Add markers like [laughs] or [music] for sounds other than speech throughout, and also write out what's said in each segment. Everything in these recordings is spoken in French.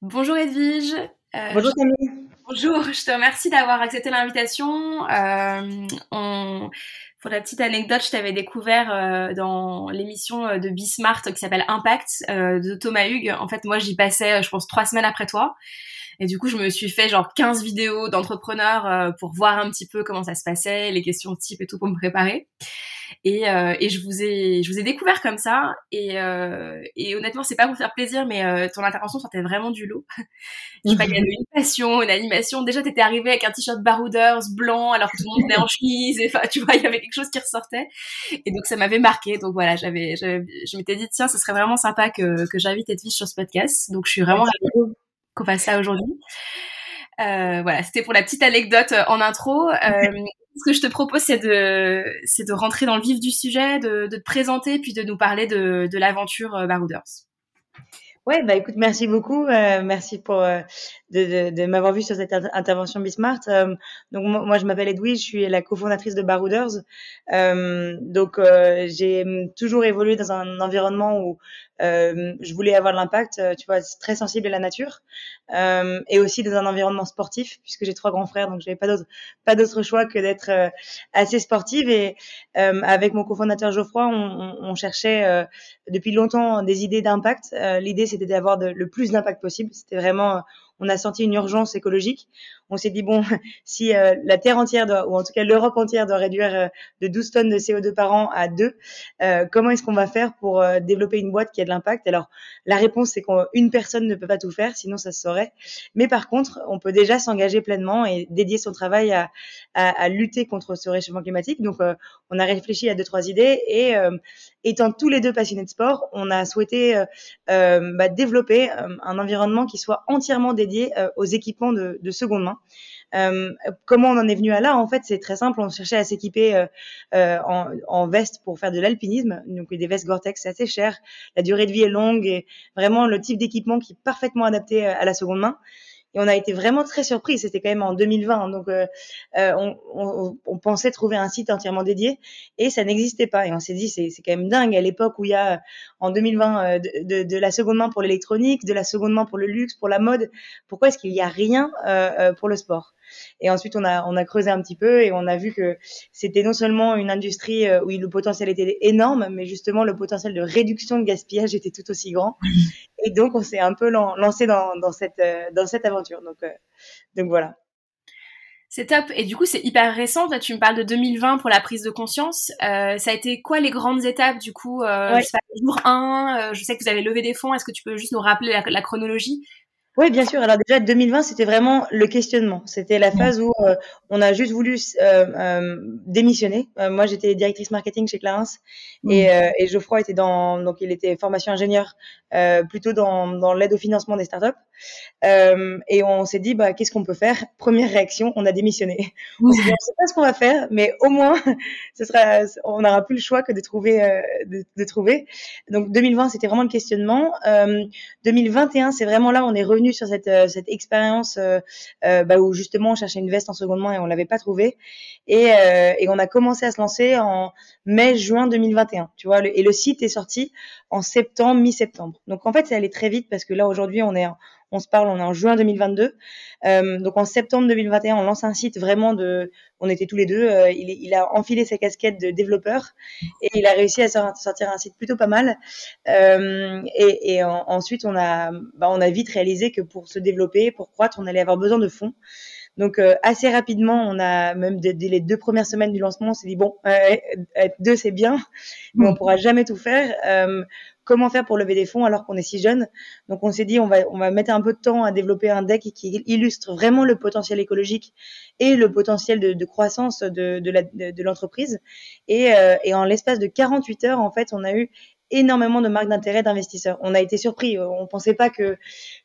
Bonjour Edwige. Euh, bonjour Camille. Bonjour, je te remercie d'avoir accepté l'invitation. Euh, pour la petite anecdote, je t'avais découvert euh, dans l'émission de Bismart qui s'appelle Impact de Thomas Hugues. En fait, moi, j'y passais, je pense, trois semaines après toi. Et du coup, je me suis fait genre 15 vidéos d'entrepreneurs pour voir un petit peu comment ça se passait, les questions de type et tout pour me préparer. Et, euh, et je vous ai je vous ai découvert comme ça et, euh, et honnêtement c'est pas pour faire plaisir mais euh, ton intervention sortait vraiment du lot. je sais pas il y avait une passion, une animation. Déjà t'étais arrivé avec un t-shirt Barouders blanc alors que tout le monde était en chemise et enfin tu vois il y avait quelque chose qui ressortait et donc ça m'avait marqué donc voilà j'avais je m'étais dit tiens ce serait vraiment sympa que que j'invite Edwige sur ce podcast donc je suis vraiment ravie qu'on fasse ça aujourd'hui. Euh, voilà, c'était pour la petite anecdote en intro. Euh, [laughs] ce que je te propose, c'est de, c'est de rentrer dans le vif du sujet, de, de te présenter, puis de nous parler de, de l'aventure euh, Barouders. Ouais, bah écoute, merci beaucoup, euh, merci pour euh, de, de, de m'avoir vu sur cette intervention Bismart. Euh, donc moi, je m'appelle Edwige, je suis la cofondatrice de Barouders. donc j'ai toujours évolué dans un environnement où je voulais avoir de l'impact, tu vois, très sensible à la nature, et aussi dans un environnement sportif puisque j'ai trois grands frères, donc j'avais pas d'autre pas d'autre choix que d'être assez sportive. Et avec mon cofondateur Geoffroy, on, on, cherchait depuis longtemps des idées d'impact. L'idée c'était d'avoir le plus d'impact possible. C'était vraiment, on a senti une urgence écologique. On s'est dit bon, [laughs] si euh, la Terre entière doit, ou en tout cas l'Europe entière doit réduire euh, de 12 tonnes de CO2 par an à 2, euh, comment est-ce qu'on va faire pour développer une boîte qui a de l'impact? Alors la réponse c'est qu'une personne ne peut pas tout faire, sinon ça se saurait. Mais par contre, on peut déjà s'engager pleinement et dédier son travail à, à, à lutter contre ce réchauffement climatique. Donc on a réfléchi à deux trois idées et étant tous les deux passionnés de sport, on a souhaité bah, développer un environnement qui soit entièrement dédié aux équipements de, de seconde main. Euh, comment on en est venu à là? En fait, c'est très simple. On cherchait à s'équiper euh, euh, en, en, veste pour faire de l'alpinisme. Donc des vestes Gore-Tex, c'est assez cher. La durée de vie est longue et vraiment le type d'équipement qui est parfaitement adapté à la seconde main. Et on a été vraiment très surpris. C'était quand même en 2020, donc euh, on, on, on, pensait trouver un site entièrement dédié et ça n'existait pas. Et on s'est dit c'est quand même dingue à l'époque où il y a en 2020 de, de, de la seconde main pour l'électronique, de la seconde main pour le luxe, pour la mode. Pourquoi est-ce qu'il n'y a rien euh, pour le sport? Et ensuite, on a, on a creusé un petit peu et on a vu que c'était non seulement une industrie euh, où le potentiel était énorme, mais justement le potentiel de réduction de gaspillage était tout aussi grand. Et donc, on s'est un peu lancé dans, dans, cette, euh, dans cette aventure. Donc, euh, donc voilà. C'est top. Et du coup, c'est hyper récent. Là, tu me parles de 2020 pour la prise de conscience. Euh, ça a été quoi les grandes étapes du coup euh, ouais. Jour 1, euh, je sais que vous avez levé des fonds. Est-ce que tu peux juste nous rappeler la, la chronologie? Oui, bien sûr. Alors déjà, 2020, c'était vraiment le questionnement. C'était la phase où euh, on a juste voulu euh, euh, démissionner. moi, j'étais directrice marketing chez Clarence et, et, Geoffroy était dans, donc il était formation ingénieur, plutôt dans, dans l'aide au financement des startups. Et on s'est dit, bah, qu'est-ce qu'on peut faire? Première réaction, on a démissionné. On s'est dit, on sait pas ce qu'on va faire, mais au moins, [laughs] ce sera, on n'aura plus le choix que de trouver, de, de, trouver. Donc 2020, c'était vraiment le questionnement. 2021, c'est vraiment là, on est revenu sur cette, euh, cette expérience euh, euh, bah, où justement on cherchait une veste en seconde main et on l'avait pas trouvée. Et, et, on a commencé à se lancer en mai-juin 2021. Tu vois, et le site est sorti en septembre, mi-septembre. Donc en fait, ça allait très vite parce que là aujourd'hui, on est on se parle, on est en juin 2022. Euh, donc en septembre 2021, on lance un site vraiment de, on était tous les deux. Euh, il, il, a enfilé sa casquette de développeur et il a réussi à sortir un site plutôt pas mal. Euh, et, et en, ensuite, on a, bah, on a vite réalisé que pour se développer, pour croître, on allait avoir besoin de fonds. Donc euh, assez rapidement, on a même dès, les deux premières semaines du lancement, on s'est dit bon, euh, être deux c'est bien, [laughs] mais on pourra jamais tout faire. Euh, comment faire pour lever des fonds alors qu'on est si jeune? Donc on s'est dit on va on va mettre un peu de temps à développer un deck qui illustre vraiment le potentiel écologique et le potentiel de, de croissance de, de l'entreprise. et, et en l'espace de 48 heures, en fait, on a eu énormément de marques d'intérêt d'investisseurs. On a été surpris. On pensait pas que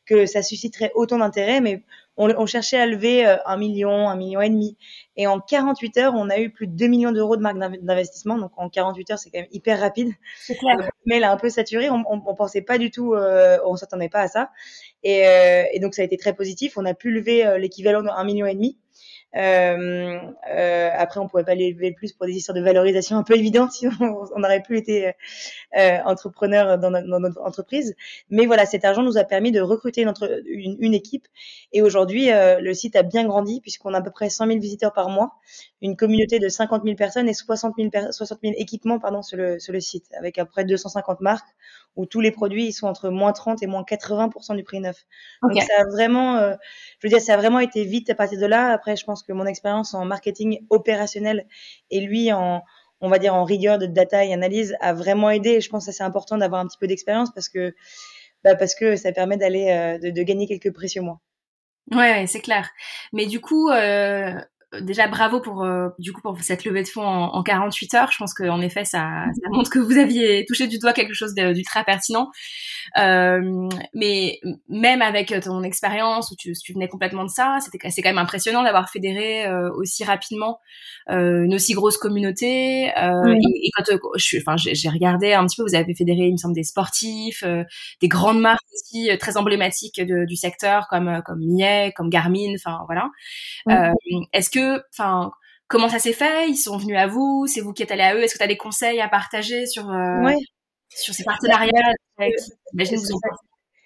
que ça susciterait autant d'intérêt, mais on, on, cherchait à lever euh, un million, un million et demi. Et en 48 heures, on a eu plus de 2 millions d'euros de marques d'investissement. Donc en 48 heures, c'est quand même hyper rapide. C'est clair. Mais elle a un peu saturé. On, on, on pensait pas du tout, euh, on s'attendait pas à ça. Et, euh, et, donc ça a été très positif. On a pu lever euh, l'équivalent d'un million et demi. Euh, euh, après, on pourrait pas l'élever plus pour des histoires de valorisation un peu évidentes, [laughs] sinon on n'aurait plus été euh, entrepreneur dans notre, entreprise. Mais voilà, cet argent nous a permis de recruter une, équipe. Et aujourd'hui, euh, le site a bien grandi puisqu'on a à peu près 100 000 visiteurs par mois, une communauté de 50 000 personnes et 60 000, 60 000 équipements pardon, sur le site, avec à peu près 250 marques où tous les produits ils sont entre moins 30 et moins 80% du prix neuf. Donc ça a vraiment, euh, je veux dire, ça a vraiment été vite à partir de là. Après, je pense que mon expérience en marketing opérationnel et lui en, on va dire en rigueur de data et analyse a vraiment aidé. Et je pense que c'est important d'avoir un petit peu d'expérience parce que bah parce que ça permet d'aller euh, de, de, gagner quelques précieux mois. Ouais, c'est clair. Mais du coup, euh, déjà bravo pour euh, du coup pour cette levée de fonds en, en 48 heures. Je pense qu'en effet ça, ça, montre que vous aviez touché du doigt quelque chose d'ultra pertinent. Euh, mais même avec ton expérience où tu, tu, venais complètement de ça, c'était c'est quand même impressionnant d'avoir fédéré euh, aussi rapidement euh, une aussi grosse communauté. Oui. Et, et, quand je enfin j'ai regardé un petit peu, vous avez fédéré il me semble des sportifs, des grandes marques aussi très emblématiques de, du secteur comme comme Millet, comme Garmin, enfin voilà. Est-ce que enfin, comment ça s'est fait? Ils sont venus à vous? C'est vous qui êtes allé à eux? Est-ce que tu as des conseils à partager sur, euh, sur ces partenariats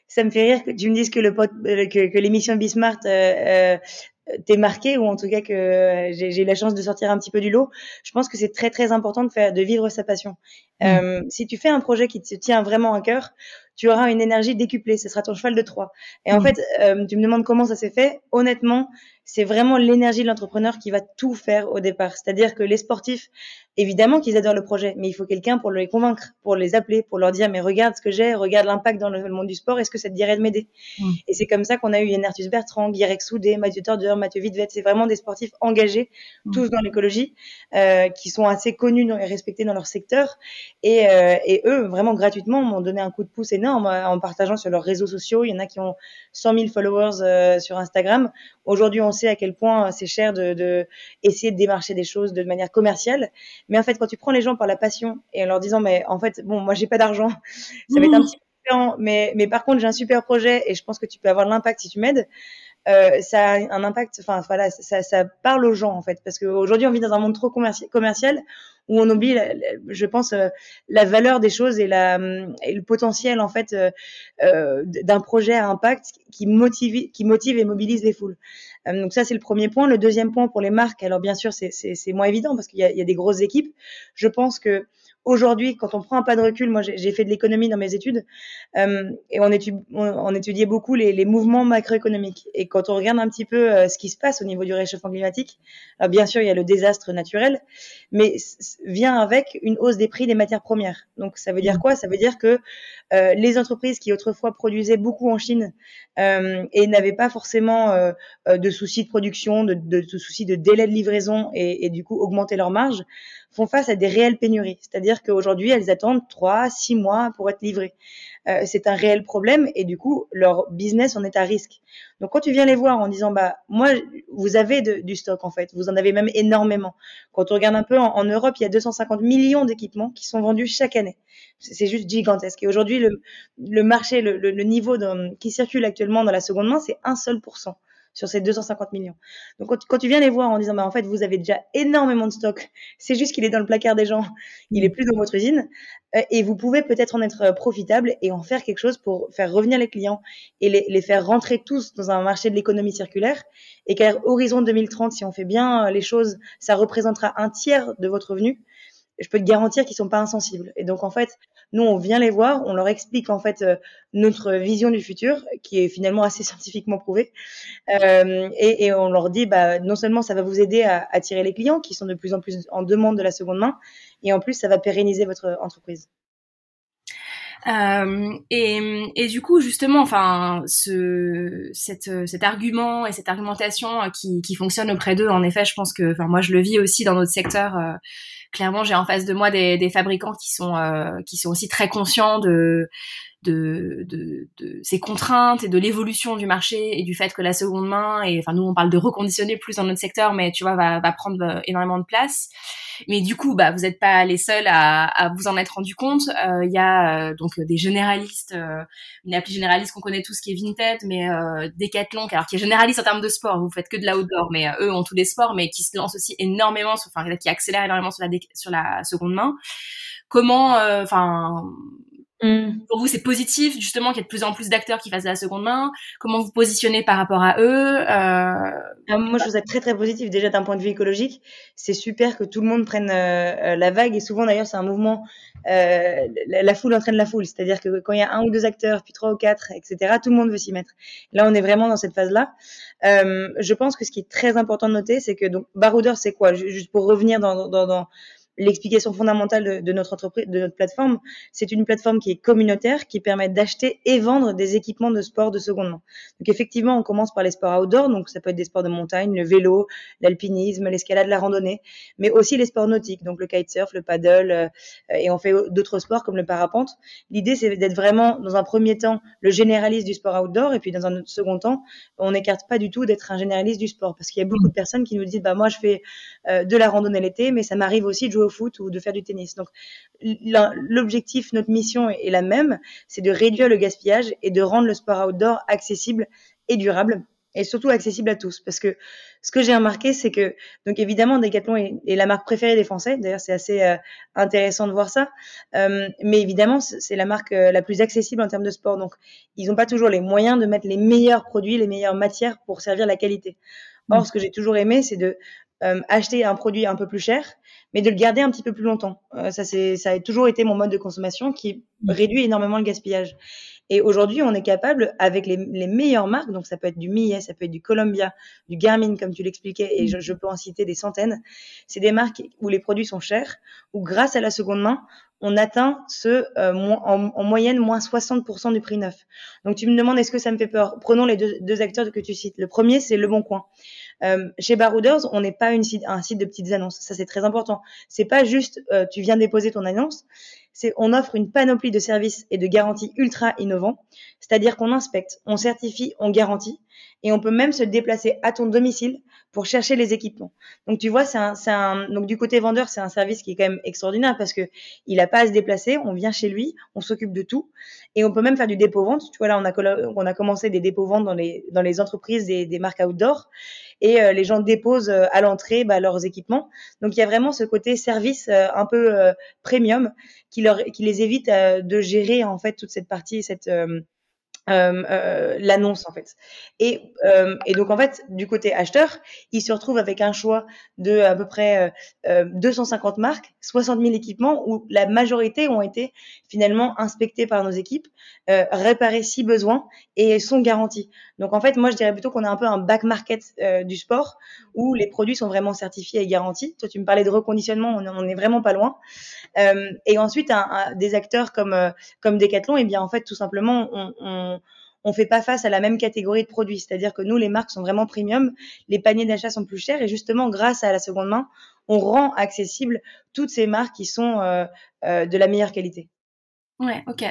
ça, me fait rire que tu me dises que le euh, que, que l'émission Bismart euh, euh, t'es marqué ou en tout cas que j'ai la chance de sortir un petit peu du lot. Je pense que c'est très très important de faire de vivre sa passion. Mmh. Euh, si tu fais un projet qui te tient vraiment à cœur, tu auras une énergie décuplée. Ce sera ton cheval de Troie. Et en mmh. fait, euh, tu me demandes comment ça s'est fait. Honnêtement, c'est vraiment l'énergie de l'entrepreneur qui va tout faire au départ. C'est-à-dire que les sportifs, évidemment qu'ils adorent le projet, mais il faut quelqu'un pour les convaincre, pour les appeler, pour leur dire mais regarde ce que j'ai, regarde l'impact dans le monde du sport, est-ce que ça te dirait de m'aider? Mmh. Et c'est comme ça qu'on a eu Yann Arthus Bertrand, Guirec Soudé, Mathieu Torder, Mathieu Vidvet. C'est vraiment des sportifs engagés, mmh. tous dans l'écologie, euh, qui sont assez connus et respectés dans leur secteur. Et, euh, et eux, vraiment gratuitement, m'ont donné un coup de pouce énorme euh, en partageant sur leurs réseaux sociaux. Il y en a qui ont 100 000 followers euh, sur Instagram. Aujourd'hui, on sait à quel point c'est cher de, de, essayer de démarcher des choses de manière commerciale. Mais en fait, quand tu prends les gens par la passion et en leur disant, mais en fait, bon, moi, j'ai pas d'argent, [laughs] ça va être un petit peu différent, mais, mais par contre, j'ai un super projet et je pense que tu peux avoir l'impact si tu m'aides. Euh, ça a un impact, enfin voilà, ça, ça, parle aux gens en fait, parce qu'aujourd'hui on vit dans un monde trop commercial où on oublie, je pense, euh, la valeur des choses et, la, et le potentiel en fait euh, euh d'un projet à impact qui motive, qui motive et mobilise les foules. Euh, donc ça c'est le premier point. Le deuxième point pour les marques, alors bien sûr c'est moins évident parce qu'il y, y, a des grosses équipes. Je pense que aujourd'hui, quand on prend un pas de recul, moi j'ai fait de l'économie dans mes études euh, et on, étudie, on, étudiait beaucoup les, les, mouvements macroéconomiques. Et quand on regarde un petit peu euh, ce qui se passe au niveau du réchauffement climatique, alors bien sûr il y a le désastre naturel, mais vient avec une hausse des prix des matières premières. Donc ça veut dire mmh. quoi? Ça veut dire que euh, les entreprises qui autrefois produisaient beaucoup en Chine euh, et n'avaient pas forcément euh, euh, de soucis de production, de, de, de, soucis de délai de livraison et, et du coup augmenter leurs marges, font face à des réelles pénuries. C'est-à-dire qu'aujourd'hui, elles attendent trois, six mois pour être livrées. Euh, c'est un réel problème et du coup, leur business en est à risque. Donc, quand tu viens les voir en disant, bah, moi, vous avez du stock en fait, vous en avez même énormément. Quand on regarde un peu en, Europe, il y a 250 millions d'équipements qui sont vendus chaque année. C'est juste gigantesque. Et aujourd'hui, le, marché, le, niveau qui circule actuellement dans la seconde main, c'est un seul pour cent sur ces 250 millions. Donc quand, quand, tu viens les voir en disant bah en fait vous avez déjà énormément de stock, [laughs] c'est juste qu'il est dans le placard des gens, [laughs] il est plus dans votre usine euh, et vous pouvez peut-être en être profitable et en faire quelque chose pour faire revenir les clients et les, les faire rentrer tous dans un marché de l'économie circulaire et qu'à horizon 2030 si on fait bien les choses, ça représentera un tiers de votre revenu je peux te garantir qu'ils sont pas insensibles. Et donc en fait, nous on vient les voir, on leur explique en fait euh, notre vision du futur, qui est finalement assez [laughs] scientifiquement prouvée, euh, et, on leur dit bah non seulement ça va vous aider à attirer les clients qui sont de plus en plus en demande de la seconde main, et en plus ça va pérenniser votre entreprise. Euh, et, du coup, justement, enfin, ce, cet argument et cette argumentation qui, qui fonctionne auprès d'eux, en effet, je pense que, enfin, moi, je le vis aussi dans notre secteur. Clairement, j'ai en face de moi des, des fabricants qui sont, euh, qui sont aussi très conscients de de, de, de, ces contraintes et de l'évolution du marché et du fait que la seconde main, et enfin nous on parle de reconditionner plus dans notre secteur, mais tu vois, va, va prendre euh, énormément de place. Mais du coup, bah, vous n'êtes pas les seuls à, à, vous en être rendu compte. Euh, il y a euh, donc des généralistes, une appli généraliste qu'on connaît tous qui est Vinted, mais Decathlon, alors qui est généraliste en termes de sport, vous faites que de l'outdoor, mais eux ont tous les sports, mais qui se lancent aussi énormément, enfin qui accélèrent énormément sur la, sur la seconde main. Comment, enfin Mmh. Pour vous, c'est positif justement qu'il y ait de plus en plus d'acteurs qui fassent de la seconde main. Comment vous positionnez par rapport à eux euh... Ah, moi, je trouve ça très très positif. Déjà d'un point de vue écologique, c'est super que tout le monde prenne euh, la vague. Et souvent, d'ailleurs, c'est un mouvement. Euh, la, foule entraîne la foule, c'est-à-dire que quand il y a un ou deux acteurs, puis trois ou quatre, etc., tout le monde veut s'y mettre. Là, on est vraiment dans cette phase-là. Euh, je pense que ce qui est très important de noter, c'est que donc Baroudeur, c'est quoi? Juste pour revenir dans, dans, dans l'explication fondamentale de, notre entreprise, de notre plateforme, c'est une plateforme qui est communautaire, qui permet d'acheter et vendre des équipements de sport de seconde main. Donc effectivement, on commence par les sports outdoor, donc ça peut être des sports de montagne, le vélo, l'alpinisme, l'escalade, la randonnée, mais aussi les sports nautiques, donc le kitesurf, le paddle, euh, et on fait d'autres sports comme le parapente. L'idée, c'est d'être vraiment, dans un premier temps, le généraliste du sport outdoor, et puis dans un second temps, on n'écarte pas du tout d'être un généraliste du sport, parce qu'il y a beaucoup de personnes qui nous disent, bah moi je fais euh, de la randonnée l'été, mais ça m'arrive aussi de jouer foot ou de faire du tennis. Donc l'objectif, notre mission est la même, c'est de réduire le gaspillage et de rendre le sport outdoor accessible et durable et surtout accessible à tous. Parce que ce que j'ai remarqué, c'est que, donc évidemment, Decathlon est, la marque préférée des Français. D'ailleurs, c'est assez euh, intéressant de voir ça. Euh, mais évidemment, c'est la marque euh, la plus accessible en termes de sport. Donc, ils n'ont pas toujours les moyens de mettre les meilleurs produits, les meilleures matières pour servir la qualité. Or, mmh. ce que j'ai toujours aimé, c'est de acheter un produit un peu plus cher, mais de le garder un petit peu plus longtemps. Euh, ça, c'est, ça a toujours été mon mode de consommation qui mmh. réduit énormément le gaspillage. Et aujourd'hui, on est capable, avec les, les, meilleures marques, donc ça peut être du Millet, ça peut être du Columbia, du Garmin, comme tu l'expliquais, et mmh. je, peux en citer des centaines. C'est des marques où les produits sont chers, où grâce à la seconde main, on atteint ce euh, en, en, moyenne moins 60% du prix neuf. Donc tu me demandes est-ce que ça me fait peur? Prenons les deux, deux acteurs que tu cites. Le premier, c'est Le Bon Coin. Euh, chez Barouders, on n'est pas une site, un site de petites annonces. Ça, c'est très important. C'est pas juste euh, tu viens déposer ton annonce. C'est on offre une panoplie de services et de garanties ultra innovants. C'est-à-dire qu'on inspecte, on certifie, on garantit, et on peut même se déplacer à ton domicile pour chercher les équipements. Donc tu vois, c'est un, un, donc du côté vendeur, c'est un service qui est quand même extraordinaire parce que il a pas à se déplacer, on vient chez lui, on s'occupe de tout et on peut même faire du dépôt vente. Tu vois là, on a on a commencé des dépôts ventes dans les dans les entreprises des, des marques outdoor et euh, les gens déposent euh, à l'entrée bah, leurs équipements. Donc il y a vraiment ce côté service euh, un peu premium qui leur qui les évite de gérer en fait toute cette partie cette euh, euh, l'annonce en fait. Et, euh, et, donc en fait, du côté acheteur, il se retrouve avec un choix de à peu près 250 euh, marques, 60 000 équipements où la majorité ont été finalement inspectés par nos équipes, réparés si besoin et sont garantis. Donc en fait, moi je dirais plutôt qu'on a un peu un back market du sport où les produits sont vraiment certifiés et garantis. Toi, tu me parlais de reconditionnement, on, on est vraiment pas loin. et ensuite, un, des acteurs comme comme Decathlon, et eh bien en fait tout simplement on, on on fait pas face à la même catégorie de produits. C'est-à-dire que nous, les marques sont vraiment premium, les paniers d'achat sont plus chers et justement, grâce à la seconde main, on rend accessible toutes ces marques qui sont euh, euh, de la meilleure qualité. Ouais, ok.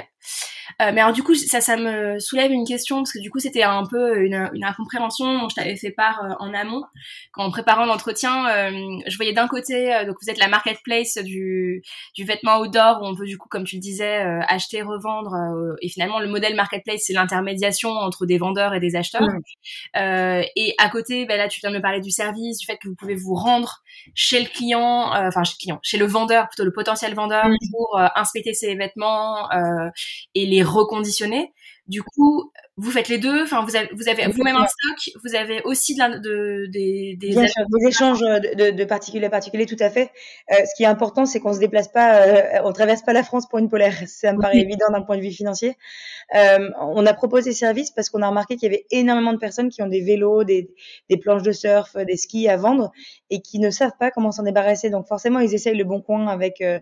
Euh, mais alors du coup, ça, ça me soulève une question parce que du coup, c'était un peu une, une incompréhension dont je t'avais fait part euh, en amont quand en préparant l'entretien. Euh, je voyais d'un côté, euh, donc vous êtes la marketplace du, du vêtement outdoor où on peut du coup, comme tu le disais, acheter, revendre. et finalement, le modèle marketplace, c'est l'intermédiation entre des vendeurs et des acheteurs. et à côté, ben là, tu viens de me parler du service, du fait que vous pouvez vous rendre chez le client, enfin chez le client, chez le vendeur, plutôt le potentiel vendeur, pour inspecter ses vêtements et les reconditionner. Du coup, vous faites les deux. Enfin, vous avez, vous avez vous-même un stock. Vous avez aussi de, la, de des, des, Bien sûr, des échanges de, de, particulier à particulier, tout à fait. Euh, ce qui est important, c'est qu'on se déplace pas, euh, on traverse pas la France pour une polaire. [laughs] Ça me paraît évident d'un point de vue financier. Euh, on a proposé service parce qu'on a remarqué qu'il y avait énormément de personnes qui ont des vélos, des, des planches de surf, des skis à vendre et qui ne savent pas comment s'en débarrasser. Donc forcément, ils essayent le bon coin avec euh,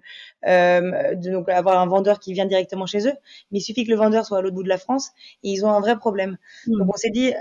euh, de, donc avoir un vendeur qui vient directement chez eux. Mais il suffit que le vendeur soit à l'autre bout de la France et ils ont un vrai problème. Mmh. Donc on s'est dit,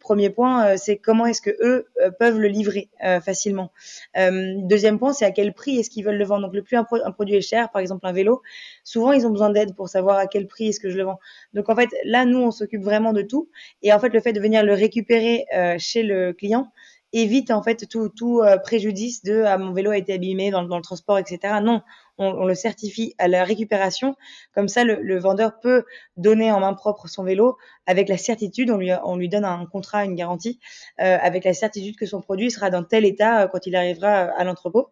premier point, c'est comment est-ce que eux peuvent le livrer facilement. deuxième point, c'est à quel prix est-ce qu'ils veulent le vendre. Donc le plus un, un, produit est cher, par exemple un vélo, souvent ils ont besoin d'aide pour savoir à quel prix est-ce que je le vends. Donc en fait, là nous on s'occupe vraiment de tout. Et en fait, le fait de venir le récupérer chez le client, évite en fait tout, tout euh, préjudice de ah, mon vélo a été abîmé dans, dans le transport, etc. Non, on, on, le certifie à la récupération. Comme ça, le, le, vendeur peut donner en main propre son vélo avec la certitude, on lui, on lui donne un contrat, une garantie, euh, avec la certitude que son produit sera dans tel état euh, quand il arrivera à l'entrepôt.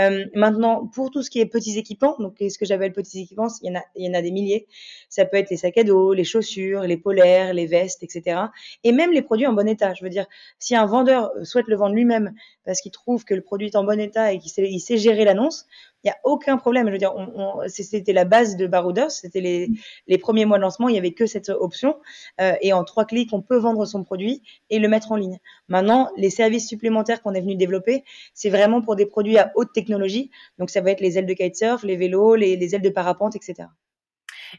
Euh, maintenant, pour tout ce qui est petits équipements, donc ce que j'appelle petits équipements, il y, en a, il y en a des milliers. Ça peut être les sacs à dos, les chaussures, les polaires, les vestes, etc. Et même les produits en bon état. Je veux dire, si un vendeur souhaite le vendre lui-même parce qu'il trouve que le produit est en bon état et qu'il sait, sait gérer l'annonce, il n'y a aucun problème. Je veux dire, on, on, c'était la base de Barouders, c'était les, les, premiers mois de lancement, il n'y avait que cette option. Euh, et en trois clics, on peut vendre son produit et le mettre en ligne. Maintenant, les services supplémentaires qu'on est venu développer, c'est vraiment pour des produits à haute technologie. Donc, ça va être les ailes de kitesurf, les vélos, les, les ailes de parapente, etc.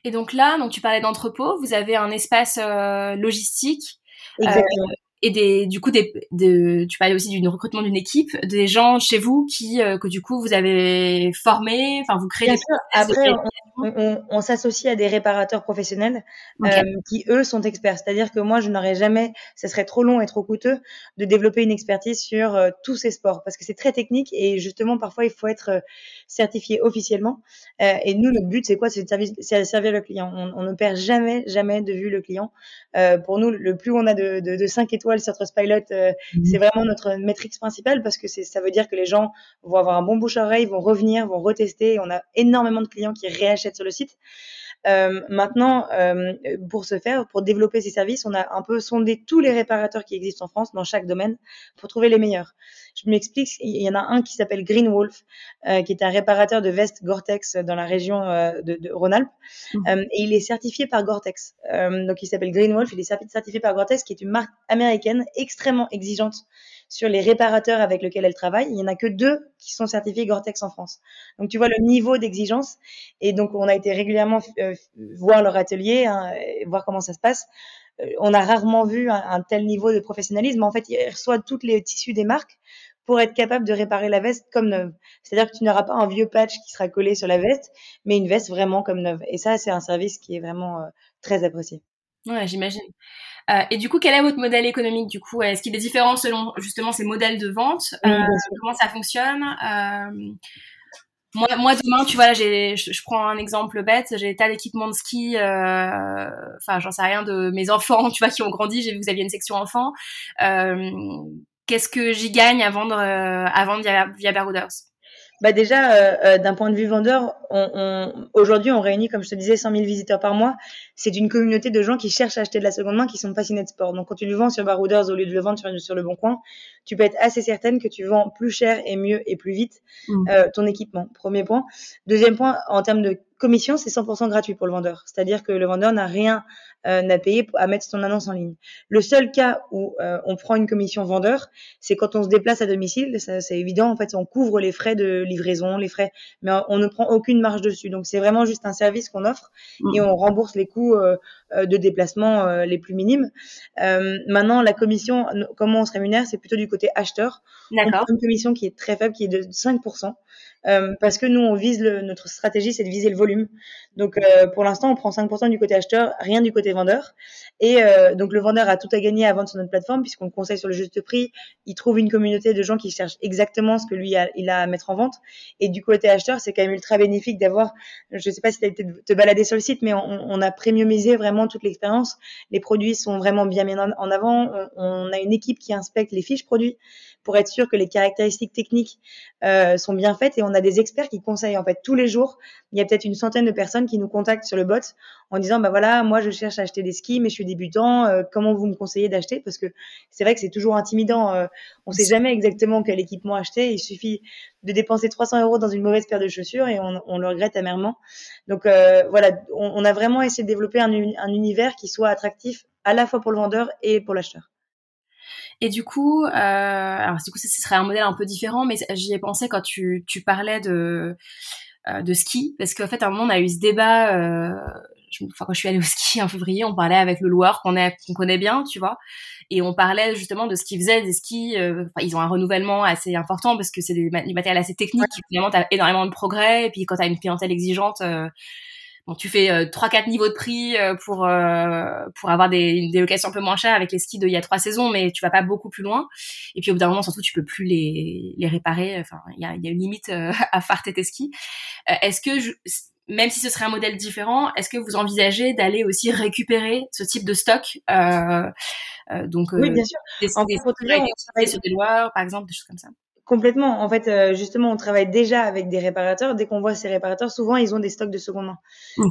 Et donc là, donc tu parlais d'entrepôt, vous avez un espace euh, logistique. Euh, Exactement et des du coup des de, tu parlais aussi du recrutement d'une équipe des gens chez vous qui euh, que du coup vous avez formé enfin vous créez Bien sûr. après on, on, on s'associe à des réparateurs professionnels euh, qui eux sont experts. C'est-à-dire que moi je n'aurais jamais ce serait trop long et trop coûteux de développer une expertise sur euh, tous ces sports. Parce que c'est très technique et justement parfois il faut être certifié officiellement. Et nous notre but c'est quoi? C'est de servir, servir le client. On, on, ne perd jamais jamais de vue le client. Pour nous le plus on a de, de, de 5 étoiles sur Trustpilot, euh, mhm. c'est vraiment notre métrique principale parce que ça veut dire que les gens vont avoir un bon bouche-oreille, vont revenir, vont retester. On a énormément de clients qui réachètent sur le site. Euh, maintenant, euh, pour ce faire, pour développer ces services, on a un peu sondé tous les réparateurs qui existent en France dans chaque domaine pour trouver les meilleurs. Je m'explique, il y en a un qui s'appelle Green Wolf, euh, qui est un réparateur de vestes Gore-Tex dans la région euh, de, de Rhône-Alpes, mmh. Euh, et il est certifié par Gore-Tex. donc il s'appelle Green Wolf, il est certifié par Gore-Tex, qui est une marque américaine extrêmement exigeante sur les réparateurs avec lesquels elle travaille. Il y en a que deux qui sont certifiés Gore-Tex en France. Donc tu vois le niveau d'exigence. Et donc on a été régulièrement euh, voir leur atelier, hein, voir comment ça se passe. Euh, on a rarement vu un, tel niveau de professionnalisme. En fait, ils reçoivent toutes les tissus des marques pour être capable de réparer la veste comme neuve. C'est-à-dire que tu n'auras pas un vieux patch qui sera collé sur la veste, mais une veste vraiment comme neuve. Et ça, c'est un service qui est vraiment euh, très apprécié. Ouais, j'imagine. Euh, et du coup, quel est votre modèle économique du coup? Est-ce qu'il est différent selon justement ces modèles de vente? Euh, Comment ça fonctionne? Euh, moi, moi, demain, tu vois, j'ai, je, je, prends un exemple bête, j'ai tas d'équipements de ski, euh, enfin, j'en sais rien de mes enfants, [laughs] tu vois, qui ont grandi. J'ai vu que vous aviez une section enfants. Euh, qu'est-ce que j'y gagne à vendre, à vendre via, via Barouders bah déjà, euh, euh, d'un point de vue vendeur, on, on, aujourd'hui, on réunit, comme je te disais, 100 000 visiteurs par mois. C'est une communauté de gens qui cherchent à acheter de la seconde main, qui sont passionnés de sport. Donc, quand tu le vends sur Barouders au lieu de le vendre sur, sur le Bon Coin, tu peux être assez certaine que tu vends plus cher et mieux et plus vite mmh. euh, ton équipement. Premier point. Deuxième point, en termes de commission, c'est 100% gratuit pour le vendeur. C'est-à-dire que le vendeur n'a rien euh, à payer à mettre son annonce en ligne. Le seul cas où euh, on prend une commission vendeur, c'est quand on se déplace à domicile. C'est évident. En fait, on couvre les frais de livraison, les frais, mais on ne prend aucune marge dessus. Donc, c'est vraiment juste un service qu'on offre et on rembourse les coûts euh, de déplacement les plus minimes. Maintenant, la commission, comment on se rémunère, c'est plutôt du côté acheteur. D'accord. Une commission qui est très faible, qui est de 5%. Euh, parce que nous, on vise notre stratégie, c'est de viser le volume. Donc, euh, pour l'instant, on prend 5% du côté acheteur, rien du côté vendeur. Et euh, donc, le vendeur a tout à gagner à vendre sur notre plateforme, puisqu'on le conseille sur le juste prix. Il trouve une communauté de gens qui cherchent exactement ce que lui il a à mettre en vente. Et du côté acheteur, c'est quand même ultra bénéfique d'avoir, je ne sais pas si tu as été te balader sur le site, mais on, a premiumisé vraiment toute l'expérience. Les produits sont vraiment bien mis en avant. On, a une équipe qui inspecte les fiches produits pour être sûr que les caractéristiques techniques sont bien faites. Et on a des experts qui conseillent en fait tous les jours. Il y a peut-être une centaine de personnes qui nous contactent sur le bot en disant bah voilà, moi je cherche à acheter des skis, mais je suis débutant. Euh, comment vous me conseillez d'acheter? Parce que c'est vrai que c'est toujours intimidant. Euh, on sait jamais exactement quel équipement acheter. Il suffit de dépenser 300 euros dans une mauvaise paire de chaussures et on, le regrette amèrement. Donc euh, voilà, on, a vraiment essayé de développer un univers qui soit attractif à la fois pour le vendeur et pour l'acheteur. Et du coup, euh, alors du coup, ce serait un modèle un peu différent, mais j'y ai pensé quand tu, tu parlais de, euh, de ski, parce qu'en fait, à un moment, on a eu ce débat. Euh, enfin, quand je suis allée au ski en février, on parlait avec le loueur qu'on qu'on connaît bien, tu vois, et on parlait justement de ce qu'ils faisaient des skis. Euh, ils ont un renouvellement assez important parce que c'est du matériel assez technique. Finalement, t'as énormément de progrès, et puis quand t'as une clientèle exigeante. Euh, Bon, tu fais euh, trois quatre niveaux de prix euh, pour euh, pour avoir des, des locations un peu moins chères avec les skis d'il y a trois saisons, mais tu vas pas beaucoup plus loin. Et puis au bout d'un moment, surtout, tu peux plus les les réparer. Enfin, il y a, y a une limite [laughs] à farter tes skis. Est-ce que je, même si ce serait un modèle différent, est-ce que vous envisagez d'aller aussi récupérer ce type de stock euh, donc oui, bien sûr. Des, en des, des, sur des lois, par exemple, des choses comme ça? Complètement. En fait, euh, justement, on travaille déjà avec des réparateurs. Dès qu'on voit ces réparateurs, souvent, ils ont des stocks de seconde main.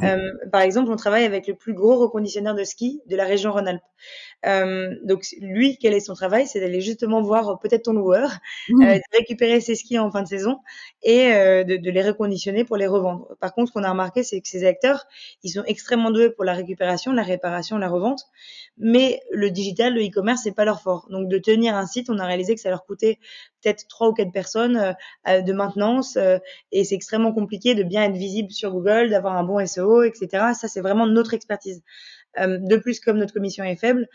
Euh, par exemple, on travaille avec le plus gros reconditionneur de ski de la région Rhône-Alpes. Euh, donc, lui, quel est son travail? C'est d'aller justement voir peut-être ton loueur, de récupérer ses skis en fin de saison et de, de, les reconditionner pour les revendre. Par contre, ce qu'on a remarqué, c'est que ces acteurs, ils sont extrêmement doués pour la récupération, la réparation, la revente mais le digital, le e-commerce, c'est pas leur fort. Donc de tenir un site, on a réalisé que ça leur coûtait peut-être trois ou quatre personnes euh, euh, de maintenance euh, et c'est extrêmement compliqué de bien être visible sur Google, d'avoir un bon SEO, etc. Ça, c'est vraiment notre expertise. Euh, de plus, comme notre commission est faible,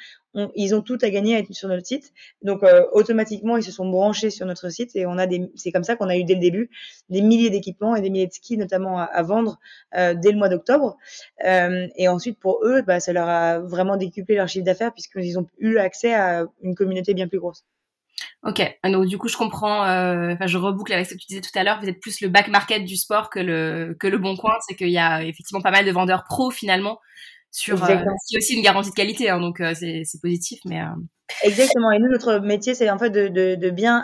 ils ont tout à gagner à être sur notre site. Donc, euh, automatiquement, ils se sont branchés sur notre site et on a des, c'est comme ça qu'on a eu dès le début des milliers d'équipements et des milliers de skis, notamment à, vendre euh, dès le mois d'octobre. et ensuite, pour eux, bah, ça leur a vraiment décuplé leur chiffre d'affaires puisqu'ils ont eu accès à une communauté bien plus grosse. Ok, donc du coup je comprends, je reboucle avec ce que tu disais tout à l'heure, vous êtes plus le back market du sport que le que le bon coin, c'est qu'il y a effectivement pas mal de vendeurs pro finalement sur euh, c'est aussi une garantie de qualité hein, donc euh, c'est positif mais euh, Exactement. Et nous, notre métier, c'est en fait de, de, de bien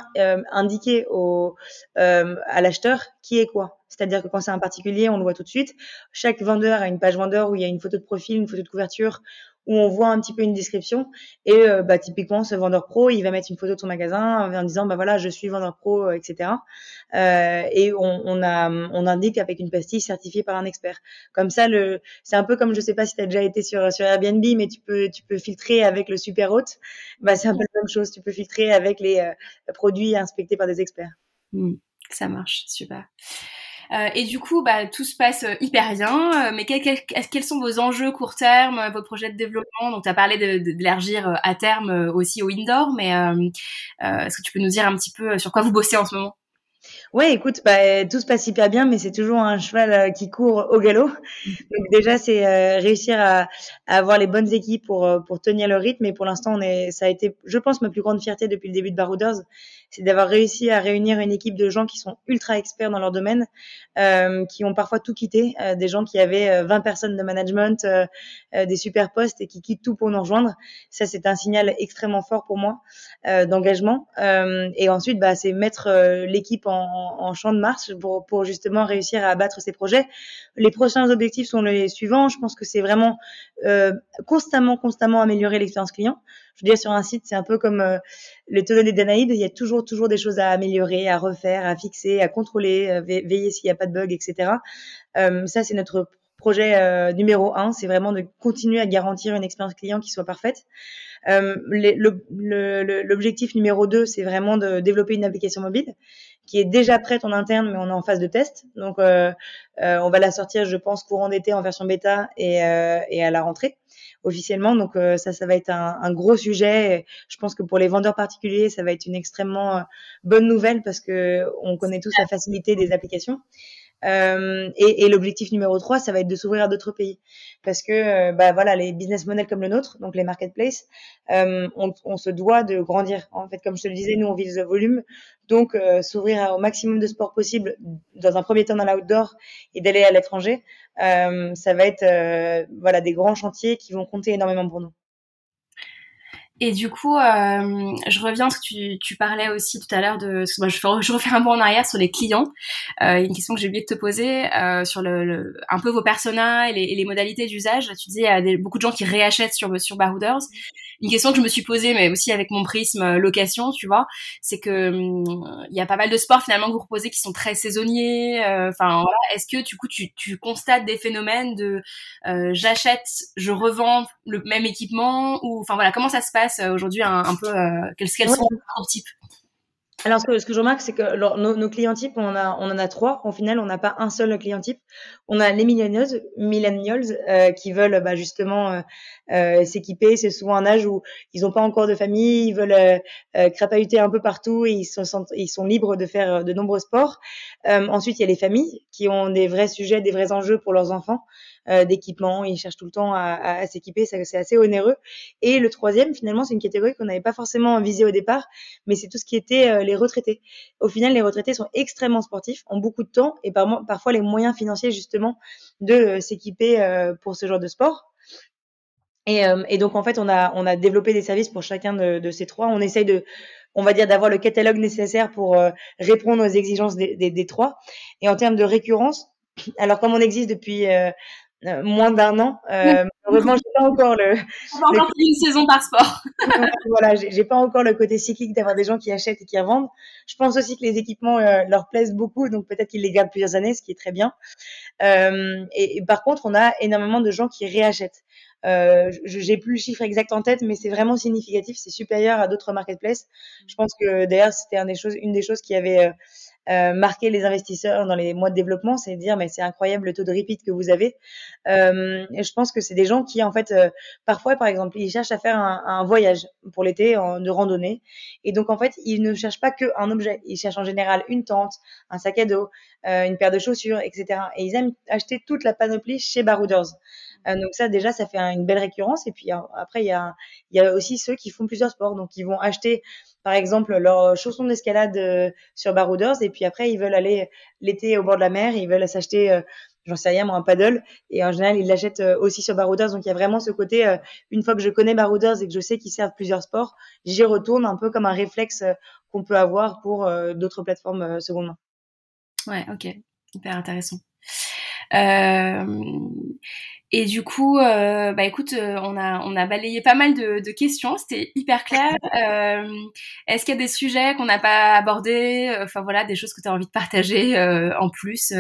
indiquer au, à l'acheteur qui est quoi. C'est-à-dire que quand c'est un particulier, on le voit tout de suite. Chaque vendeur a une page vendeur où il y a une photo de profil, une photo de couverture, où on voit un petit peu une description. Et euh, bah, typiquement, ce vendeur pro, il va mettre une photo de son magasin en disant, bah voilà, je suis vendeur pro, etc. Euh, et on, on, a, on indique avec une pastille certifiée par un expert. Comme ça, le, c'est un peu comme, je sais pas si tu as déjà été sur, sur Airbnb, mais tu peux, tu peux filtrer avec le super hôte. Bah, c'est un peu la même chose. Tu peux filtrer avec les euh, produits inspectés par des experts. Mmh, ça marche, super. Euh, et du coup, bah, tout se passe euh, hyper bien. Euh, mais quels sont vos enjeux court terme, vos projets de développement? Donc, tu as parlé d'élargir de, à terme aussi au indoor, mais est-ce que tu peux nous dire un petit peu sur quoi vous bossez en ce moment? Ouais, écoute, bah, tout se passe hyper bien, mais c'est toujours un cheval euh, qui court au galop. Donc déjà, c'est euh, réussir à, à, avoir les bonnes équipes pour pour tenir le rythme. Et pour l'instant, on est, ça a été, je pense, ma plus grande fierté depuis le début de Barouders, c'est d'avoir réussi à réunir une équipe de gens qui sont ultra experts dans leur domaine, euh, qui ont parfois tout quitté, des gens qui avaient 20 personnes de management, des super postes et qui quittent tout pour nous rejoindre. Ça, c'est un signal extrêmement fort pour moi d'engagement. et ensuite, bah, c'est mettre l'équipe en en, champ de marche pour, pour, justement réussir à abattre ces projets. Les prochains objectifs sont les suivants. Je pense que c'est vraiment euh, constamment, constamment améliorer l'expérience client. Je veux dire, sur un site, c'est un peu comme euh, le tonneau des Danaïdes. Il y a toujours, toujours des choses à améliorer, à refaire, à fixer, à contrôler, à veiller s'il n'y a pas de bug, etc. Euh, ça, c'est notre projet euh, numéro un, c'est vraiment de continuer à garantir une expérience client qui soit parfaite. Euh, L'objectif numéro deux, c'est vraiment de développer une application mobile qui est déjà prête en interne, mais on est en phase de test. Donc, euh, euh, on va la sortir, je pense, courant d'été en version bêta et, euh, et à la rentrée officiellement. Donc, euh, ça, ça va être un, un, gros sujet. Je pense que pour les vendeurs particuliers, ça va être une extrêmement euh, bonne nouvelle parce que on connaît tous la facilité des applications. Euh, et, et l'objectif numéro 3, ça va être de s'ouvrir à d'autres pays. Parce que euh, bah, voilà, les business models comme le nôtre, donc les marketplaces, euh, on, on, se doit de grandir. En fait, comme je te le disais, nous, on vise le volume. Donc, s'ouvrir au maximum de sports possible, dans un premier temps dans l'outdoor, et d'aller à l'étranger, ça va être voilà, des grands chantiers qui vont compter énormément pour nous. Et du coup, euh, je reviens parce que tu, tu parlais aussi tout à l'heure de. Moi, je, refais un bond en arrière sur les clients. Euh, une question que j'ai oublié de te poser euh, sur le, le, un peu vos personas et les, et les modalités d'usage. Tu disais il y a des, beaucoup de gens qui réachètent sur sur Barouders une question que je me suis posée, mais aussi avec mon prisme euh, location, tu vois, c'est que hum, il y a pas mal de sports finalement que vous proposez qui sont très saisonniers. Euh, enfin, voilà. est-ce que du coup tu, tu constates des phénomènes de euh, j'achète, je revends le même équipement ou enfin voilà comment ça se passe aujourd'hui un, un peu quels, quels sont les types alors, ce que, ce que je remarque, c'est que nos, nos, clients types, on, a, on en a trois. Au final, on n'a pas un seul client type. On a les millennials, millennials euh, qui veulent bah, justement euh, euh, s'équiper. C'est souvent un âge où ils n'ont pas encore de famille, ils veulent euh, euh, crapahuter un peu partout et ils ils sont libres de faire de nombreux sports. ensuite, il y a les familles qui ont des vrais sujets, des vrais enjeux pour leurs enfants. Euh, d'équipement, ils cherchent tout le temps à, à, s'équiper, c'est assez onéreux. Et le troisième, finalement, c'est une catégorie qu'on n'avait pas forcément visée au départ, mais c'est tout ce qui était euh, les retraités. Au final, les retraités sont extrêmement sportifs, ont beaucoup de temps et par, parfois les moyens financiers justement de euh, s'équiper pour ce genre de sport. Et, et, donc en fait, on a on a développé des services pour chacun de, de ces trois. On essaye de on va dire d'avoir le catalogue nécessaire pour répondre aux exigences des, des, des, trois. Et en termes de récurrence, alors comme on existe depuis euh, moins d'un an. Euh, malheureusement, j'ai pas encore le. On va encore une saison par sport. [laughs] voilà, j'ai pas encore le côté cyclique d'avoir des gens qui achètent et qui revendent. Je pense aussi que les équipements euh, leur plaisent beaucoup, donc peut-être qu'ils les gardent plusieurs années, ce qui est très bien. Euh, et, et, par contre, on a énormément de gens qui réachètent. Euh, j'ai plus le chiffre exact en tête, mais c'est vraiment significatif. C'est supérieur à d'autres marketplaces. Je pense que d'ailleurs, c'était un des choses, une des choses qui avait euh, marquer les investisseurs dans les mois de développement, c'est dire mais c'est incroyable le taux de repeat que vous avez. Euh, et je pense que c'est des gens qui en fait euh, parfois par exemple ils cherchent à faire un, un voyage pour l'été de randonnée et donc en fait ils ne cherchent pas que un objet, ils cherchent en général une tente, un sac à dos, euh, une paire de chaussures, etc. Et ils aiment acheter toute la panoplie chez Barouders. Euh, donc ça déjà ça fait une belle récurrence et puis après il y a il y a aussi ceux qui font plusieurs sports donc ils vont acheter par exemple leurs chaussons d'escalade euh, sur Barouders et puis après ils veulent aller l'été au bord de la mer, ils veulent s'acheter euh, j'en sais rien moi un paddle et en général ils l'achètent aussi sur Barouders donc il y a vraiment ce côté une fois que je connais Barouders et que je sais qu'ils servent plusieurs sports, j'y retourne un peu comme un réflexe qu'on peut avoir pour d'autres plateformes seconde main. Ouais, OK. Hyper intéressant. Euh, et du coup, euh, bah écoute, euh, on a on a balayé pas mal de, de questions, c'était hyper clair. [laughs] Est-ce qu'il y a des sujets qu'on n'a pas abordés, enfin voilà, des choses que tu as envie de partager en plus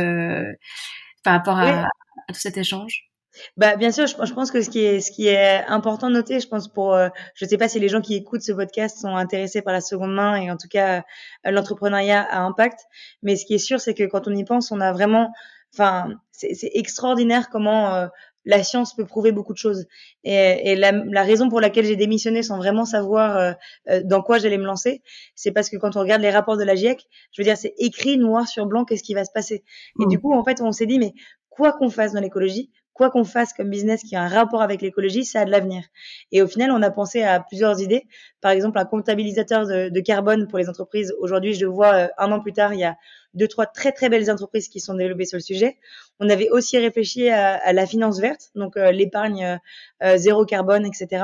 par rapport à, à, tout cet échange? Bah, bien sûr, je, je, pense que ce qui est ce qui est important de noter, je pense pour, euh, je sais pas si les gens qui écoutent ce podcast sont intéressés par la seconde main et en tout cas l'entrepreneuriat à impact, mais ce qui est sûr, c'est que quand on y pense, on a vraiment enfin, c'est extraordinaire comment euh, la science peut prouver beaucoup de choses. Et, et la, la, raison pour laquelle j'ai démissionné sans vraiment savoir euh, euh, dans quoi j'allais me lancer, c'est parce que quand on regarde les rapports de la GIEC, je veux dire, c'est écrit noir sur blanc qu'est-ce qui va se passer. Et mmh. du coup, en fait, on s'est dit, mais quoi qu'on fasse dans l'écologie, quoi qu'on fasse comme business qui a un rapport avec l'écologie, ça a de l'avenir. Et au final, on a pensé à plusieurs idées. Par exemple, un comptabilisateur de, de carbone pour les entreprises. Aujourd'hui, je vois un an plus tard, il y a deux, trois très très belles entreprises qui sont développées sur le sujet. On avait aussi réfléchi à, à la finance verte, donc euh, l'épargne euh, euh zéro carbone, etc.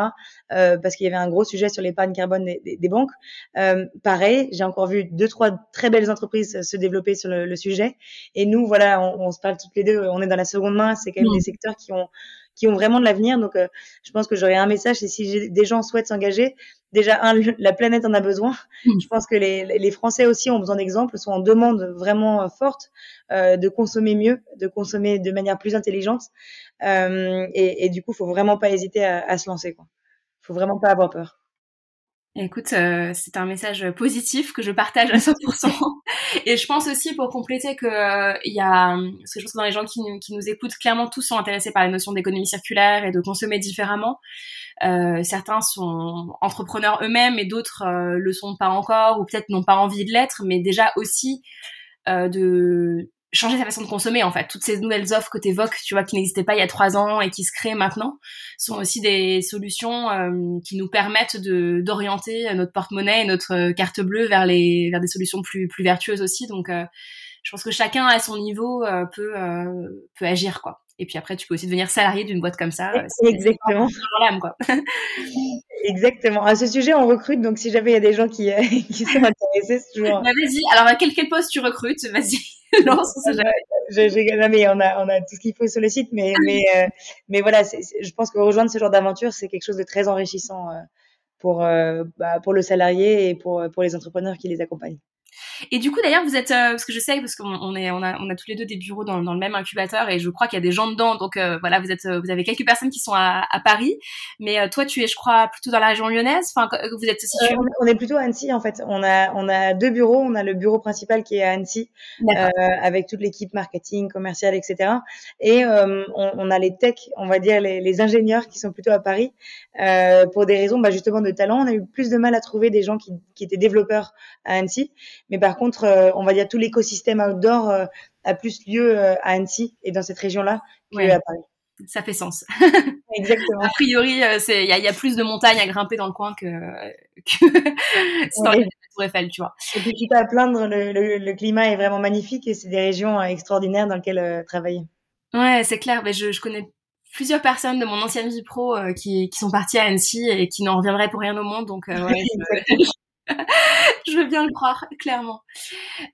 Parce qu'il y avait un gros sujet sur l'épargne carbone des, des, des banques. Pareil, j'ai encore vu deux, trois très belles entreprises se développer sur le, le sujet. Et nous, voilà, on, on, se parle toutes les deux, on est dans la seconde main, c'est quand même mmh. des secteurs qui ont qui ont vraiment de l'avenir. Donc, je pense que j'aurais un message, et si des gens souhaitent s'engager, déjà, un, la planète en a besoin. Mmh. Je pense que les, les Français aussi ont besoin d'exemples, sont en demande vraiment euh, forte euh, de consommer mieux, de consommer de manière plus intelligente. Euh, et, et, du coup, faut vraiment pas hésiter à, à se lancer. Quoi. Faut vraiment pas avoir peur. Écoute, euh, c'est un message positif que je partage à 100%. [laughs] et je pense aussi pour compléter que euh, il y a, parce que je pense que dans les gens qui, qui, nous écoutent, clairement tous sont intéressés par la notion d'économie circulaire et de consommer différemment. Euh, certains sont entrepreneurs eux-mêmes et d'autres euh, le sont pas encore ou peut-être n'ont pas envie de l'être, mais déjà aussi euh, de changer sa façon de consommer en fait. Toutes ces nouvelles offres que tu évoques, tu vois, qui n'existaient pas il y a trois ans et qui se créent maintenant, sont aussi des solutions euh, qui nous permettent de d'orienter notre porte-monnaie et notre carte bleue vers les vers des solutions plus plus vertueuses aussi. Donc, euh, je pense que chacun à son niveau euh, peut euh, peut agir quoi. Et puis après, tu peux aussi devenir salarié d'une boîte comme ça. Exactement. l'âme, quoi. [laughs] Exactement. À ce sujet, on recrute. Donc, si jamais il y a des gens qui, [laughs] qui sont intéressés, c'est toujours. Bah, vas-y. Alors, à quel, quel poste tu recrutes? Vas-y. [laughs] lance. Je, je, non, mais on a, on a tout ce qu'il faut sur le site. Mais, mais, euh, mais voilà, c est, c est, je pense que rejoindre ce genre d'aventure, c'est quelque chose de très enrichissant euh, pour, euh, bah, pour le salarié et pour, pour les entrepreneurs qui les accompagnent. Et du coup, d'ailleurs, vous êtes, euh, parce que je sais, parce qu'on on est, on a, on a tous les deux des bureaux dans, dans le même incubateur, et je crois qu'il y a des gens dedans. Donc euh, voilà, vous êtes, vous avez quelques personnes qui sont à, à Paris, mais euh, toi, tu es, je crois, plutôt dans la région lyonnaise. Enfin, vous êtes situé. on est plutôt à Annecy, en fait. On a, on a deux bureaux. On a le bureau principal qui est à Annecy, avec toute l'équipe marketing, commerciale, etc. Et on, on, a les tech, on va dire les, les, ingénieurs qui sont plutôt à Paris, pour des raisons, bah, justement, de talent. On a eu plus de mal à trouver des gens qui, qui étaient développeurs à Annecy, mais par contre, euh, on va dire tout l'écosystème outdoor euh, a plus lieu euh, à Annecy et dans cette région-là qu'à Paris. Ça fait sens. [laughs] Exactement. a priori, il y a, y a, plus de montagnes à grimper dans le coin que, [laughs] que dans la Tour Eiffel, tu vois. Et puis, quitte à plaindre, le, le, le, climat est vraiment magnifique et c'est des régions extraordinaires dans lesquelles travailler. Ouais, c'est clair. Mais je, je connais plusieurs personnes de mon ancienne vie pro qui, qui, sont parties à Annecy et qui n'en reviendraient pour rien au monde. Donc, euh, ouais, [laughs] [laughs] je veux bien le croire, clairement.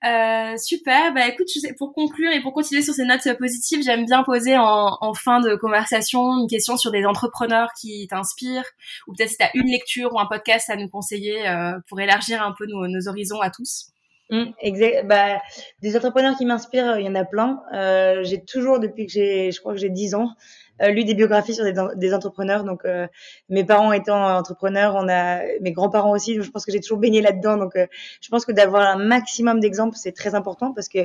Euh, super. Bah écoute, pour conclure et pour continuer sur ces notes positives, j'aime bien poser en, fin de conversation une question sur des entrepreneurs qui t'inspirent, ou peut-être si tu as une lecture ou un podcast à nous conseiller euh, pour élargir un peu nos, horizons à tous. Mmh, exact. Bah, des entrepreneurs qui m'inspirent, il y en a plein. Euh, j'ai toujours, depuis que j'ai, je crois que j'ai 10 ans, euh, lu des biographies sur des, des entrepreneurs. Donc, euh, mes parents étant entrepreneurs, on a mes grands-parents aussi. Je pense que j'ai toujours baigné là-dedans. Donc, euh, je pense que d'avoir un maximum d'exemples, c'est très important parce que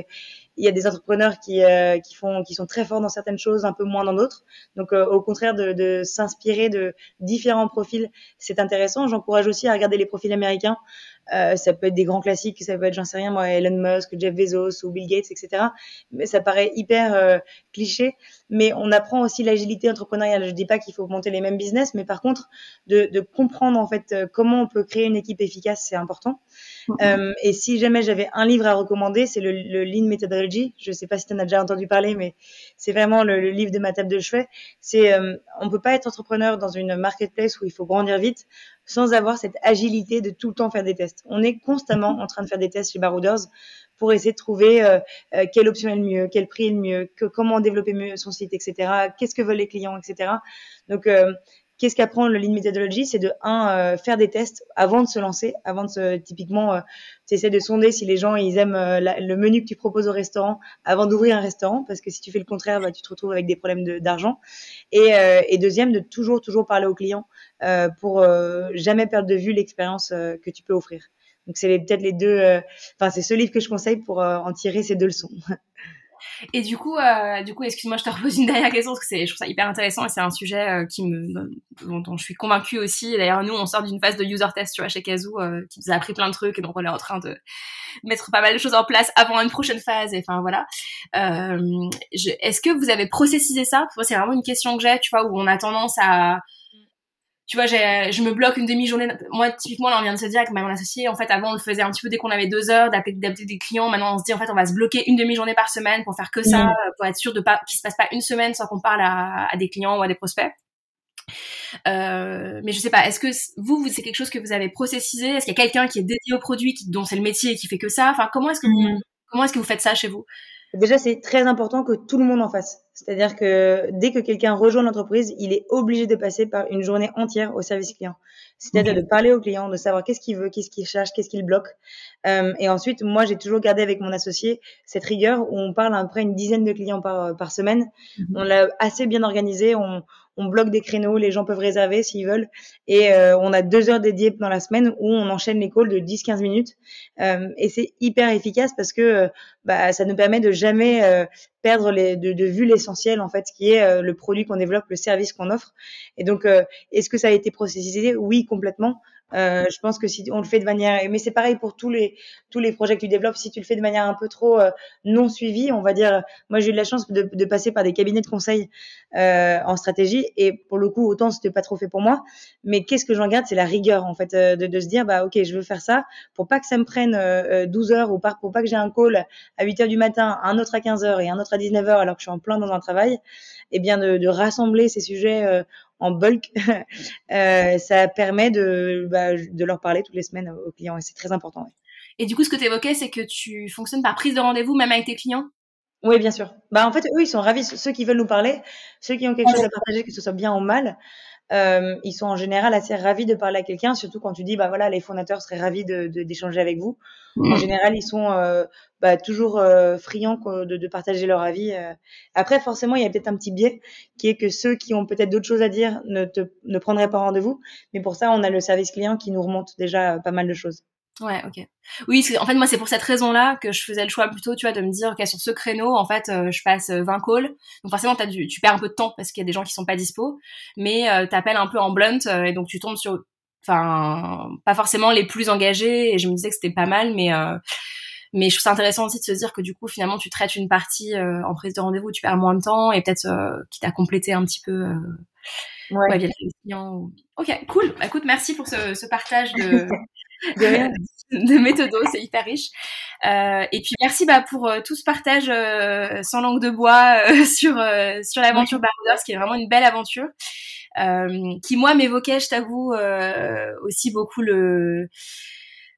il y a des entrepreneurs qui euh, qui font, qui sont très forts dans certaines choses, un peu moins dans d'autres. Donc, au contraire, de, de s'inspirer de différents profils, c'est intéressant. J'encourage aussi à regarder les profils américains. Euh, ça peut être des grands classiques, ça peut être, j'en sais rien, moi, Elon Musk, Jeff Bezos ou Bill Gates, etc. Mais ça paraît hyper euh, cliché. Mais on apprend aussi l'agilité entrepreneuriale. Je dis pas qu'il faut monter les mêmes business, mais par contre, de, de comprendre en fait euh, comment on peut créer une équipe efficace, c'est important. Euh, et si jamais j'avais un livre à recommander, c'est le, le, Lean Methodology. Je sais pas si tu en as déjà entendu parler, mais c'est vraiment le, le, livre de ma table de chevet. C'est, euh, on peut pas être entrepreneur dans une marketplace où il faut grandir vite sans avoir cette agilité de tout le temps faire des tests. On est constamment en train de faire des tests chez Barouders pour essayer de trouver euh, euh, quelle option est le mieux, quel prix est le mieux, que, comment développer mieux son site, etc. Qu'est-ce que veulent les clients, etc. Donc, euh, qu'est-ce qu'apprend le Lean Methodology C'est de, un, euh, faire des tests avant de se lancer, avant de se, typiquement, euh, tu essaies de sonder si les gens, ils aiment euh, le menu que tu proposes au restaurant avant d'ouvrir un restaurant, parce que si tu fais le contraire, bah, tu te retrouves avec des problèmes d'argent. Et, et, deuxième, de toujours, toujours parler aux clients pour jamais perdre de vue l'expérience que tu peux offrir. Donc, c'est peut-être les deux, enfin, c'est ce livre que je conseille pour en tirer ces deux leçons. [laughs] Et du coup, euh, du coup, excuse-moi, je te repose une dernière question parce que c'est, je trouve ça hyper intéressant et c'est un sujet euh, qui me, dont, je suis convaincue aussi. d'ailleurs, nous, on sort d'une phase de user test, tu vois, chez Kazoo, euh, qui nous a appris plein de trucs et donc on est en train de mettre pas mal de choses en place avant une prochaine phase. Et enfin voilà. Euh, est-ce que vous avez processisé ça? C'est vraiment une question que j'ai, tu vois, où on a tendance à tu vois, je me bloque une demi-journée. Moi, typiquement, là, on vient de se dire avec mon associé, en fait, avant, on le faisait un petit peu dès qu'on avait deux heures d'appeler des clients. Maintenant, on se dit, en fait, on va se bloquer une demi-journée par semaine pour faire que ça, mmh. pour être sûr de pas qu'il se passe pas une semaine sans qu'on parle à, à, des clients ou à des prospects. Euh, mais je sais pas, est-ce que vous, vous c'est quelque chose que vous avez processisé? Est-ce qu'il y a quelqu'un qui est dédié au produit, qui, dont c'est le métier et qui fait que ça? Enfin, comment est-ce que vous, mmh. comment est-ce que vous faites ça chez vous? Déjà, c'est très important que tout le monde en fasse. C'est-à-dire que dès que quelqu'un rejoint l'entreprise, il est obligé de passer par une journée entière au service client. C'est-à-dire de parler au client, de savoir qu'est-ce qu'il veut, qu'est-ce qu'il cherche, qu'est-ce qu'il bloque. Euh, et ensuite, moi, j'ai toujours gardé avec mon associé cette rigueur où on parle à peu près une dizaine de clients par, par semaine. Mhm. On l'a assez bien organisé. On, on bloque des créneaux, les gens peuvent réserver s'ils veulent. Et euh, on a deux heures dédiées dans la semaine où on enchaîne les calls de 10-15 minutes. Euh, et c'est hyper efficace parce que euh, bah, ça nous permet de jamais euh, perdre les, de, de vue l'essentiel, en fait, qui est le produit qu'on développe, le service qu'on offre. Et donc, est-ce que ça a été processisé? Oui, complètement. Euh, je pense que si on le fait de manière, mais c'est pareil pour tous les tous les projets que tu développes. Si tu le fais de manière un peu trop euh, non suivie, on va dire. Moi, j'ai eu de la chance de, de, passer par des cabinets de conseil euh, en stratégie, et pour le coup, autant c'était pas trop fait pour moi. Mais qu'est-ce que j'en garde, c'est la rigueur en fait, euh, de, de, se dire bah ok, je veux faire ça pour pas que ça me prenne 12 euh, heures ou pas, pour pas que j'ai un call à 8 heures du matin, un autre à 15 heures et un autre à 19 heures alors que je suis en plein dans un travail. Eh bien de, de rassembler ces sujets en bulk, [laughs] euh, ça permet de, bah, de leur parler toutes les semaines aux clients et c'est très important. Et du coup, ce que tu évoquais, c'est que tu fonctionnes par prise de rendez-vous même avec tes clients? Oui, bien sûr. Bah, en fait, eux, ils sont ravis. Ceux qui veulent nous parler, ceux qui ont quelque chose à partager, que ce soit bien ou mal, euh, ils sont en général assez ravis de parler à quelqu'un, surtout quand tu dis, bah voilà, les fondateurs seraient ravis de d'échanger avec vous. En général, ils sont euh, bah, toujours euh, friands de, de, partager leur avis. Euh. Après, forcément, il y a peut-être un petit biais qui est que ceux qui ont peut-être d'autres choses à dire ne, te, ne prendraient pas rendez-vous. Mais pour ça, on a le service client qui nous remonte déjà pas mal de choses. Ouais, ok. Oui, en fait, moi, c'est pour cette raison-là que je faisais le choix plutôt, tu vois, de me dire, ok, sur ce créneau, en fait, euh, je passe 20 euh, calls. Donc forcément, as du, tu perds un peu de temps parce qu'il y a des gens qui sont pas dispo, mais euh, t'appelles un peu en blunt euh, et donc tu tombes sur, enfin, pas forcément les plus engagés. Et je me disais que c'était pas mal, mais mais je trouve ça intéressant aussi de se dire que du coup, finalement, tu traites une partie en prise de rendez-vous, tu perds moins de temps et peut-être qui t'a complété un petit peu. Ouais. les clients. Ok, cool. Bah, écoute, merci pour ce, ce partage de, [laughs] de, [laughs] méthodos, c'est hyper riche. Euh, et puis merci bah, pour euh, tout ce partage euh, sans langue de bois euh, [laughs] sur sur l'aventure Barouders, qui est vraiment une belle aventure, qui moi m'évoquait, je t'avoue, aussi beaucoup le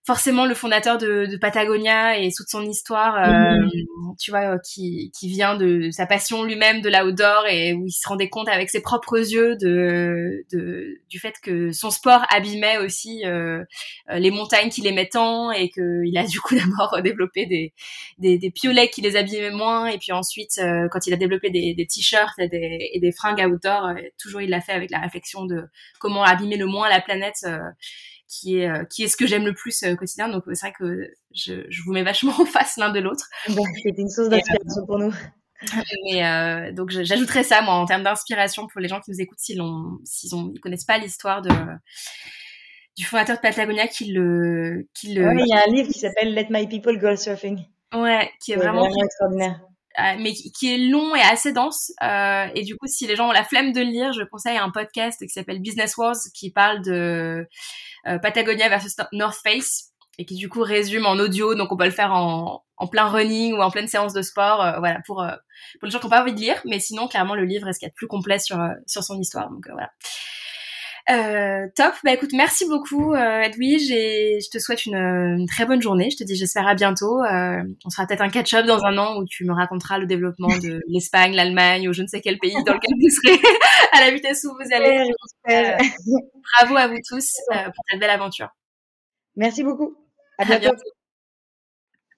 forcément le fondateur de, de, Patagonia et toute son histoire, euh, mhm. tu vois, euh, qui, qui vient de sa passion lui-même de l'outdoor et où il se rendait compte avec ses propres yeux de, de du fait que son sport abîmait aussi euh, euh les montagnes qui les tant et qu'il a du coup [laughs] d'abord développé des, des, des, piolets qui les abîmaient moins et puis ensuite euh, quand il a développé des, des t-shirts et des, et des fringues outdoor, toujours il l'a fait avec la réflexion de comment abîmer le moins la planète qui est euh, qui est ce que j'aime le plus euh, au quotidien. Donc c'est vrai que je, je, vous mets vachement [laughs] en face l'un de l'autre. C'était une source d'inspiration pour nous. [laughs] Mais euh, donc j'ajouterais ça moi en termes d'inspiration pour les gens qui nous écoutent s'ils ont s'ils ont ils connaissent pas l'histoire de du fondateur de Patagonia qui le qui le. il y a un livre qui s'appelle Let My People Go Surfing. Ouais, qui est, vraiment, extraordinaire. Mais qui, est long et assez dense. Euh, et du coup, si les gens ont la flemme de le lire, je conseille un podcast qui s'appelle Business Wars qui parle de euh, Patagonia versus North Face et qui du coup résume en audio, donc on peut le faire en, en plein running ou en pleine séance de sport, euh, voilà pour euh, pour les gens qui n'ont pas envie de lire, mais sinon clairement le livre est ce qu'il y a de plus complet sur sur son histoire, donc voilà. Euh, top. Bah écoute, merci beaucoup euh, Edwige et je te souhaite une, une, très bonne journée. Je te dis j'espère à bientôt. Euh, on sera peut-être un catch-up dans un an où tu me raconteras le développement de [laughs] l'Espagne, l'Allemagne ou je ne sais quel pays dans lequel vous serez [laughs] à la vitesse où vous allez. Euh, bravo à vous tous euh, pour cette belle aventure. Merci beaucoup. À bientôt.